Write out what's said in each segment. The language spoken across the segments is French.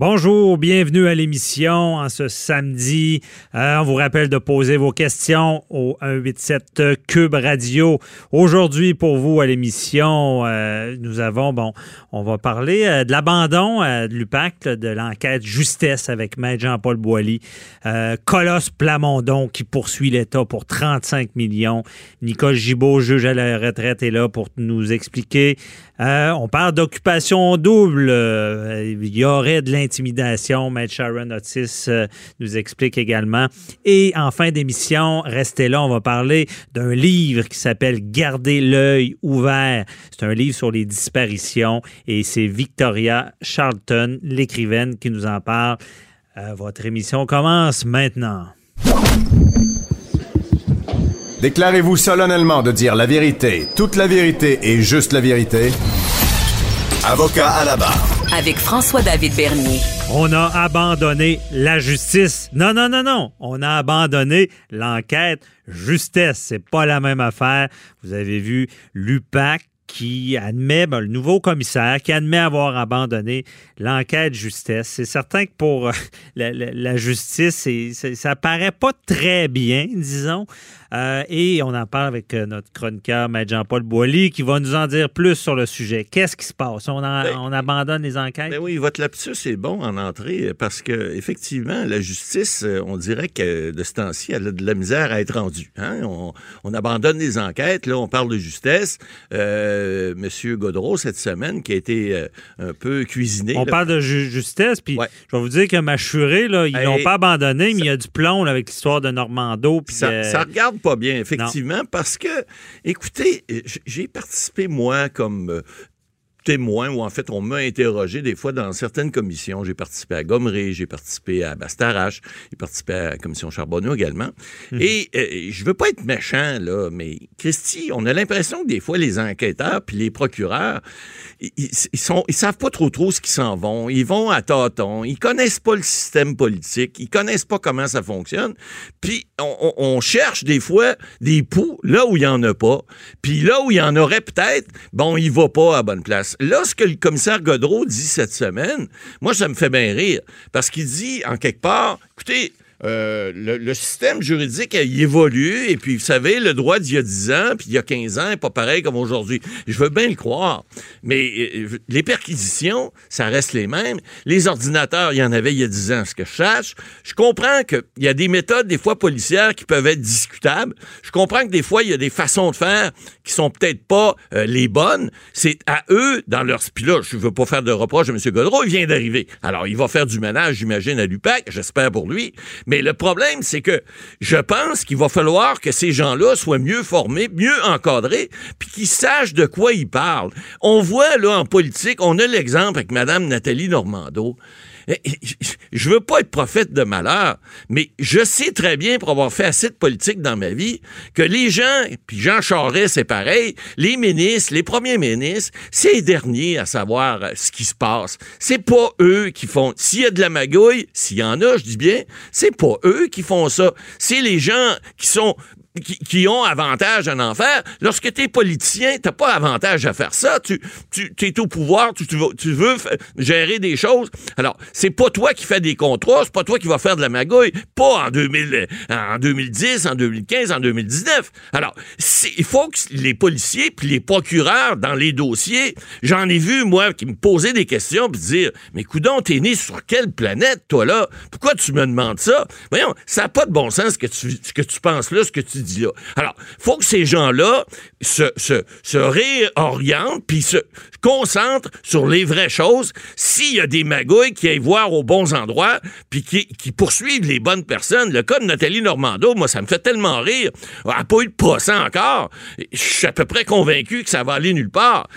Bonjour, bienvenue à l'émission en ce samedi. Euh, on vous rappelle de poser vos questions au 187 Cube Radio. Aujourd'hui, pour vous à l'émission, euh, nous avons, bon, on va parler euh, de l'abandon de l'UPAC, de l'enquête justesse avec Maître Jean-Paul Boilly. Colosse Plamondon qui poursuit l'État pour 35 millions. Nicole Gibault, juge à la retraite, est là pour nous expliquer. On parle d'occupation double. il y aurait de intimidation. Maître Sharon Otis euh, nous explique également. Et en fin d'émission, restez là, on va parler d'un livre qui s'appelle Garder l'œil ouvert. C'est un livre sur les disparitions et c'est Victoria Charlton, l'écrivaine, qui nous en parle. Euh, votre émission commence maintenant. Déclarez-vous solennellement de dire la vérité, toute la vérité et juste la vérité. Avocat à la barre avec François-David Bernier. On a abandonné la justice. Non, non, non, non. On a abandonné l'enquête justesse. C'est pas la même affaire. Vous avez vu l'UPAC qui admet, ben, le nouveau commissaire, qui admet avoir abandonné l'enquête justesse. C'est certain que pour euh, la, justice, ça paraît pas très bien, disons. Euh, et on en parle avec euh, notre chroniqueur, Maître Jean-Paul Boilly, qui va nous en dire plus sur le sujet. Qu'est-ce qui se passe? On, ben, on abandonne les enquêtes? Ben oui, votre lapsus est bon en entrée parce que effectivement, la justice, on dirait que de ce temps-ci, elle a de la misère à être rendue. Hein? On, abandonne les enquêtes, là, on parle de justesse. Euh, M. Godreau cette semaine qui a été euh, un peu cuisiné. On parle de justesse, puis je vais vous dire que Machuré, là, ils n'ont pas abandonné, mais il y a du plomb avec l'histoire de Normando. Ça, euh, ça regarde pas bien, effectivement, parce que, écoutez, j'ai participé, moi, comme témoin ou en fait on m'a interrogé des fois dans certaines commissions. J'ai participé à Gomery, j'ai participé à Bastarache, j'ai participé à la commission Charbonneau également. Mhm. Et euh, je veux pas être méchant là, mais Christy, on a l'impression que des fois les enquêteurs puis les procureurs, ils, sont, ils savent pas trop trop ce qu'ils s'en vont. Ils vont à tâtons, ils connaissent pas le système politique, ils connaissent pas comment ça fonctionne. Puis on, on cherche des fois des poux là où il y en a pas. Puis là où il y en aurait peut-être, bon, il va pas à bonne place là, ce que le commissaire Godreau dit cette semaine, moi, ça me fait bien rire. Parce qu'il dit, en quelque part, écoutez, euh, le, système juridique a évolué et puis vous savez, le droit d'il y a 10 ans puis il y a 15 ans n'est pas pareil comme aujourd'hui. Je veux bien le croire, mais euh, les perquisitions, ça reste les mêmes. Les ordinateurs, il y en avait il y a 10 ans, ce que je sache. Je comprends qu'il y a des méthodes, des fois policières, qui peuvent être discutables. Je comprends que des fois, il y a des façons de faire qui sont peut-être pas euh, les bonnes. C'est à eux, dans leur... Puis là, je veux pas faire de reproche à M. Godreau, il vient d'arriver. Alors, il va faire du ménage, j'imagine, à l'UPAC, j'espère pour lui. Mais le problème, c'est que je pense qu'il va falloir que ces gens-là soient mieux formés, mieux encadrés, puis qu'ils sachent de quoi ils parlent. On voit, là, en politique, on a l'exemple avec Mme Nathalie Normando. Eh, eh, je veux pas être prophète de malheur, mais je sais très bien, pour avoir fait assez de politique dans ma vie, que les gens, puis Jean Charest, c'est pareil, les ministres, les premiers ministres, c'est les derniers à savoir euh, ce qui se passe. C'est pas eux qui font. S'il y a de la magouille, s'il y en a, je dis bien, c'est pas eux qui font ça. C'est les gens qui sont qui, ont avantage à en faire. Lorsque tu es politicien, t'as pas avantage à faire ça. Tu, tu es au pouvoir, tu, tu, veux, gérer des choses. Alors, c'est pas toi qui fais des contrats, c'est pas toi qui vas faire de la magouille, pas en, 2000, en 2010, en 2015, en 2019. Alors, il faut que les policiers puis les procureurs dans les dossiers, j'en ai vu, moi, qui me posaient des questions puis dire, mais coudon, t'es né sur quelle planète, toi, là? Pourquoi tu me demandes ça? Voyons, ça n'a pas de bon sens ce que tu, que tu penses là, ce que tu dit. Alors, faut que ces gens-là se, se, se réorientent puis se concentrent sur les vraies choses. S'il y a des magouilles qui aillent voir aux bons endroits puis qui, qui, poursuivent les bonnes personnes, le cas de Nathalie Normando, moi, ça me fait tellement rire. Elle n'a pas eu de procès encore. Je suis à peu près convaincu que ça va aller nulle part.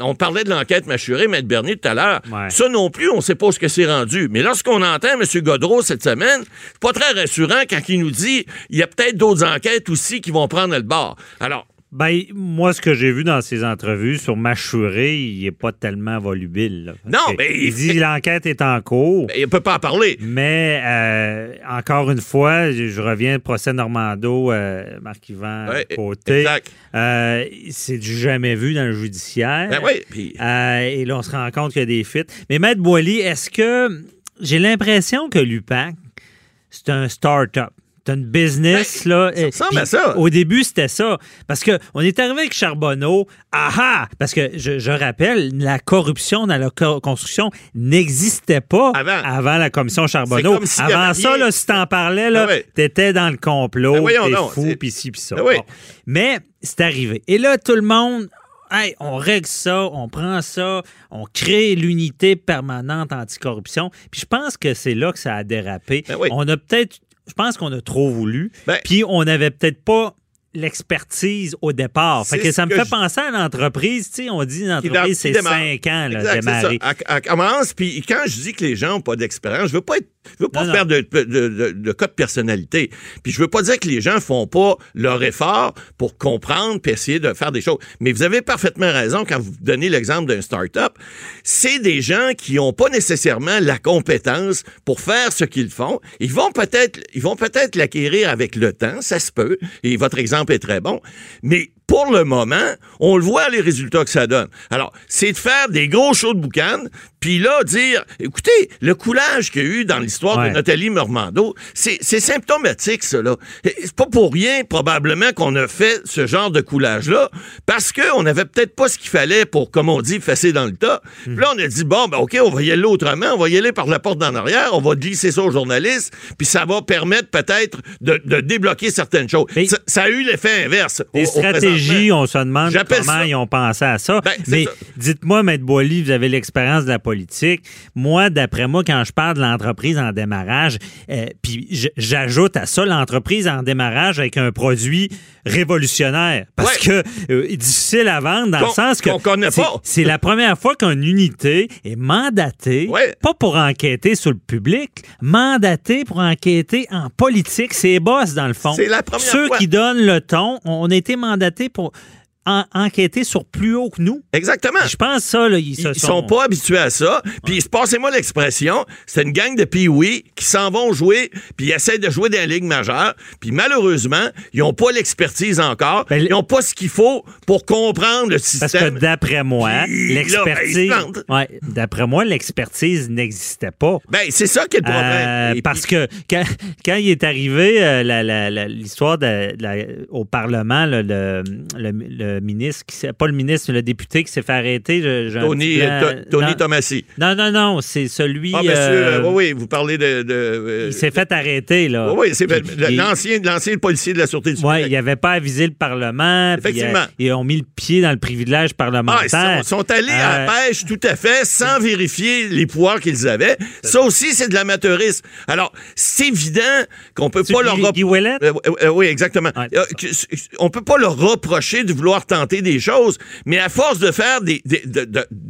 On parlait de l'enquête mâchurée, M. Bernier, tout à l'heure. Ça non plus, on ne sait pas ce que c'est rendu. Mais lorsqu'on entend M. Godreau cette semaine, c'est pas très rassurant quand il nous dit il y a peut-être d'autres enquêtes aussi qui vont prendre le bord. Alors, Ben, moi, ce que j'ai vu dans ses entrevues sur Machuré, il n'est pas tellement volubile. là. Non, mais il dit l'enquête est en cours. Ben, il ne peut pas en parler. Mais euh, encore une fois, je, reviens au procès Normando, euh, Marc-Yvan Ouais, Côté. exact. Euh, c'est du jamais vu dans le judiciaire. Ben oui, puis- et là, on se rend compte qu'il y a des fuites. Mais Maître Boily, est-ce que j'ai l'impression que l'UPAC, c'est un start-up? C'est une business, là. Ben, ça ressemble à ça. Au début, c'était ça. Parce que on est arrivé avec Charbonneau. Ah ah! Parce que je, je rappelle, la corruption dans la co- construction n'existait pas Avant. la commission Charbonneau. Avant ça, là, si t'en parlais, là, Ah ouais. t'étais dans le complot, Ben t'es fou, puis ci, puis ça. Oui. Mais c'est arrivé. Et là, tout le monde, hey, on règle ça, on prend ça, on crée l'unité permanente anticorruption. Puis je pense que c'est là que ça a dérapé. Ben oui. On a peut-être, je pense qu'on a trop voulu, Ben- puis on n'avait peut-être pas l'expertise au départ. Fait que ça me que fait je- penser à l'entreprise. On dit une entreprise, c'est démarre. cinq ans, là, Exact, démarrer. ça. Elle, elle commence, puis quand je dis que les gens n'ont pas d'expérience, je veux pas être, je veux pas Non, faire de, de, de, de cas de personnalité. Puis je veux pas dire que les gens font pas leur effort pour comprendre puis essayer de faire des choses. Mais vous avez parfaitement raison quand vous donnez l'exemple d'un start-up. C'est des gens qui n'ont pas nécessairement la compétence pour faire ce qu'ils font. Ils vont peut-être, ils vont peut-être l'acquérir avec le temps, ça se peut. Et votre exemple est très bon. Mais pour le moment, on le voit les résultats que ça donne. Alors, c'est de faire des gros shows de boucan, puis là, dire, écoutez, le coulage qu'il y a eu dans l'histoire Ouais. de Nathalie Normando, c'est symptomatique. Et C'est pas pour rien, probablement, qu'on a fait ce genre de coulage-là, parce qu'on n'avait peut-être pas ce qu'il fallait pour, comme on dit, fesser dans le tas. Puis là, on a dit, bon, ben, OK, on va y aller autrement, on va y aller par la porte d'en arrière, on va glisser ça aux journalistes, puis ça va permettre peut-être de, de débloquer certaines choses. Ça, ça a eu l'effet inverse. au- Des stratégies, on se demande comment ça- ils ont pensé à ça. Ben, Mais dites-moi, Maître Boily, vous avez l'expérience de la politique. Moi, d'après moi, quand je parle de l'entreprise en démarrage, euh, puis j'ajoute à ça l'entreprise en démarrage avec un produit révolutionnaire. Parce Ouais. que euh, difficile à vendre dans le sens que c'est- la première fois qu'une unité est mandatée, Ouais. pas pour enquêter sur le public, mandatée pour enquêter en politique. C'est boss, dans le fond. C'est la première Ceux fois. qui donnent le ton, on a été mandatés pour en- enquêter sur plus haut que nous. Exactement. Je pense ça, là, ils, se ils sont pas habitués à ça. Puis, passez-moi l'expression, c'est une gang de pee qui s'en vont jouer, puis ils essaient de jouer dans la Ligue majeure. Puis, malheureusement, ils n'ont pas l'expertise encore. Ben, ils n'ont pas ce qu'il faut pour comprendre le Parce que système. d'après moi, ben, l'expertise. ouais, d'après moi, l'expertise n'existait pas. Ben, c'est ça qui est le problème. Euh, parce que quand, quand il est arrivé, euh, la- la- la- l'histoire la- au Parlement, là, le, le- le ministre, qui s'est- pas le ministre, le député qui s'est fait arrêter. je- Tony, euh, To- Tony non, Tomassi. non, non, non, c'est celui. Ah, monsieur, euh, euh, oui, oui, vous parlez de. de, euh, Il s'est fait arrêter, là. oui, oui, c'est l'ancien, l'ancien policier de la Sûreté du Oui, il n'avait pas avisé le Parlement. Effectivement. euh, ils ont mis le pied dans le privilège Ah, parlementaire. ils sont, sont allés à la Euh, pêche tout à fait sans vérifier les pouvoirs qu'ils avaient. Ça aussi, c'est de l'amateurisme. Alors, c'est évident qu'on peut C'est pas leur Guy- Guy? Euh, euh, euh, oui, exactement. Ouais. Euh, on peut pas leur reprocher de vouloir tenter des choses, mais à force de faire des, des- de- de- de-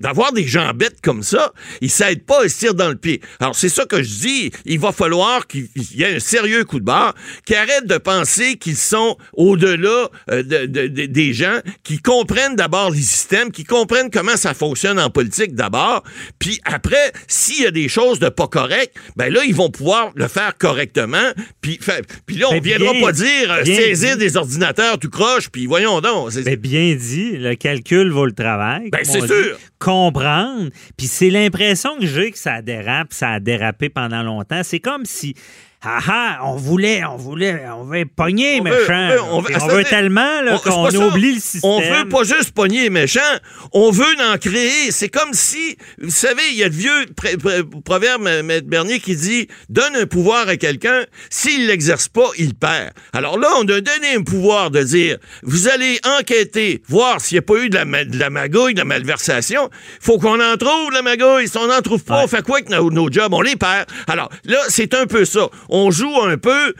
d'avoir des gens bêtes comme ça, ils s'aident pas et se tirent dans le pied. Alors c'est ça que je dis. Il va falloir qu'il y ait un sérieux coup de barre, qu'ils arrêtent de penser qu'ils sont au-delà euh, de- de- de- des gens, qui comprennent d'abord les systèmes, qui comprennent comment ça fonctionne en politique d'abord, puis après, s'il y a des choses de pas correctes, ben là ils vont pouvoir le faire correctement, puis puis là on Ben, viendra bien- pas dire euh, saisir dit. des ordinateurs tout croche, puis voyons donc. Ben, bien dit, le calcul vaut le travail. Ben, c'est sûr. Comprendre. Puis c'est l'impression que j'ai que ça dérape, ça a dérapé pendant longtemps. C'est comme si. Ah ah, on voulait, on voulait, on veut pogner, On veut- méchant. on veut- on tellement qu'on oublie le système. On veut pas juste pogner les méchants, on veut en créer. C'est comme si, vous savez, il y a le vieux proverbe, M. Bernier, qui dit donne un pouvoir à quelqu'un, s'il l'exerce pas, il perd. Alors là, on a donné un pouvoir de dire vous allez enquêter, voir s'il n'y a pas eu de la, ma- de la magouille, de la malversation. faut qu'on en trouve, la magouille. Si on n'en trouve pas, Ouais. on fait quoi avec nos, nos jobs? On les perd. Alors là, c'est un peu ça. On joue un peu,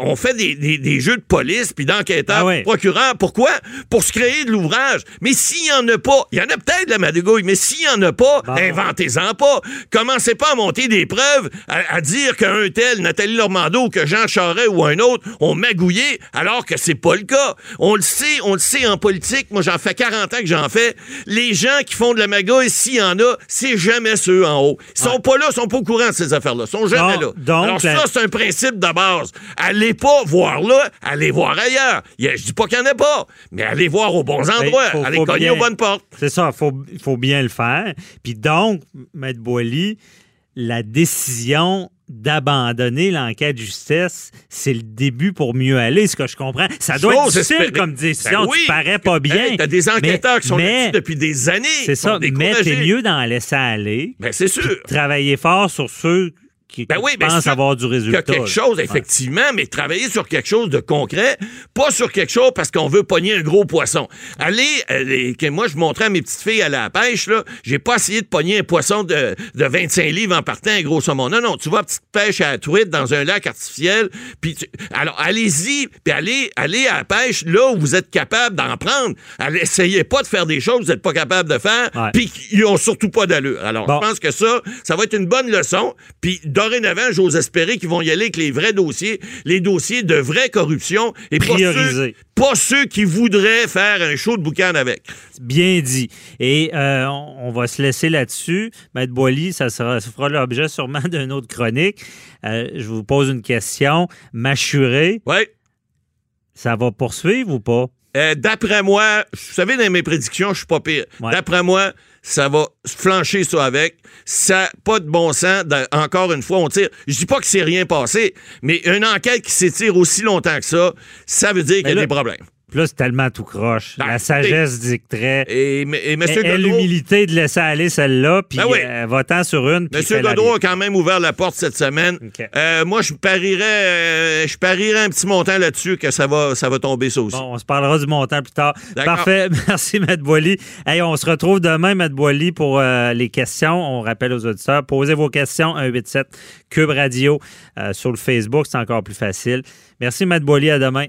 on fait des, jeux de police, puis d'enquêteurs, ah procureurs. Pourquoi? Pour se créer de l'ouvrage. Mais s'il n'y en a pas, il y en a peut-être de la madouille, mais s'il n'y en a pas, inventez-en pas. Commencez pas à monter des preuves, à, dire qu'un tel, Nathalie Normando, que Jean Charest ou un autre ont magouillé, alors que c'est pas le cas. On le sait, on le sait en politique. Moi, j'en fais 40 ans que j'en fais. Les gens qui font de la magouille, s'il y en a, c'est jamais ceux en haut. Ils sont pas là, ils sont pas au courant de ces affaires-là. Ils sont jamais là. Alors ça, c'est un principe de base. Allez pas voir là, allez voir ailleurs. Je dis pas qu'il n'y en a pas, mais allez voir aux bons ben, endroits, allez cogner aux bonnes portes. C'est ça, il faut, faut bien le faire. Puis donc, Maître Boily, la décision d'abandonner l'enquête de justesse, c'est le début pour mieux aller, ce que je comprends. Ça doit être difficile comme décision, ben oui. tu parais pas bien. T'as des enquêteurs qui sont là depuis des années. C'est ça, mais t'es mieux d'en laisser aller. Ben c'est sûr. Travailler fort sur ceux qui ben oui, ben avoir du résultat. quelque chose, effectivement, mais travailler sur quelque chose de concret, pas sur quelque chose parce qu'on veut pogner un gros poisson. Allez, moi, je montrais à mes petites filles à la pêche, là, j'ai pas essayé de pogner un poisson de, de 25 livres en partant, un gros saumon. Non, non, tu vas petite pêche à la truite dans un lac artificiel, puis alors allez-y, puis allez, allez à la pêche là où vous êtes capable d'en prendre. Allez, essayez pas de faire des choses que vous n'êtes pas capable de faire, puis qui ont surtout pas d'allure. Alors, je pense que ça, ça va être une bonne leçon, puis dorénavant, j'ose espérer qu'ils vont y aller avec les vrais dossiers, les dossiers de vraie corruption et pas ceux, pas ceux, qui voudraient faire un show de boucan avec. Bien dit. Et euh, on va se laisser là-dessus. Maître Boily, ça, sera, ça fera l'objet sûrement d'une autre chronique. Euh, je vous pose une question. Mâchuré. Oui. Ça va poursuivre ou pas? Euh, d'après moi, vous savez, dans mes prédictions, je suis pas pire. D'après moi, ça va flancher ça avec. Ça pas de bon sens. encore une fois, on tire. Je dis pas que c'est rien passé, mais une enquête qui s'étire aussi longtemps que ça, ça veut dire qu'il y a des problèmes. Puis là, c'est tellement tout croche. Ben, la sagesse dicterait. Et, et, M. Et, l'humilité de laisser aller celle-là, puis ben euh, votant sur une. M. Godreau a quand même ouvert la porte cette semaine. Euh, moi, je parierais, euh, je parierais un petit montant là-dessus que ça va, ça va tomber ça aussi. Bon, on se parlera du montant plus tard. Parfait. Merci, Matt Boily. Hey, on se retrouve demain, Matt Boily, pour les questions. On rappelle aux auditeurs, posez vos questions 187 Cube Radio sur le Facebook. C'est encore plus facile. Merci, Matt Boily. À demain.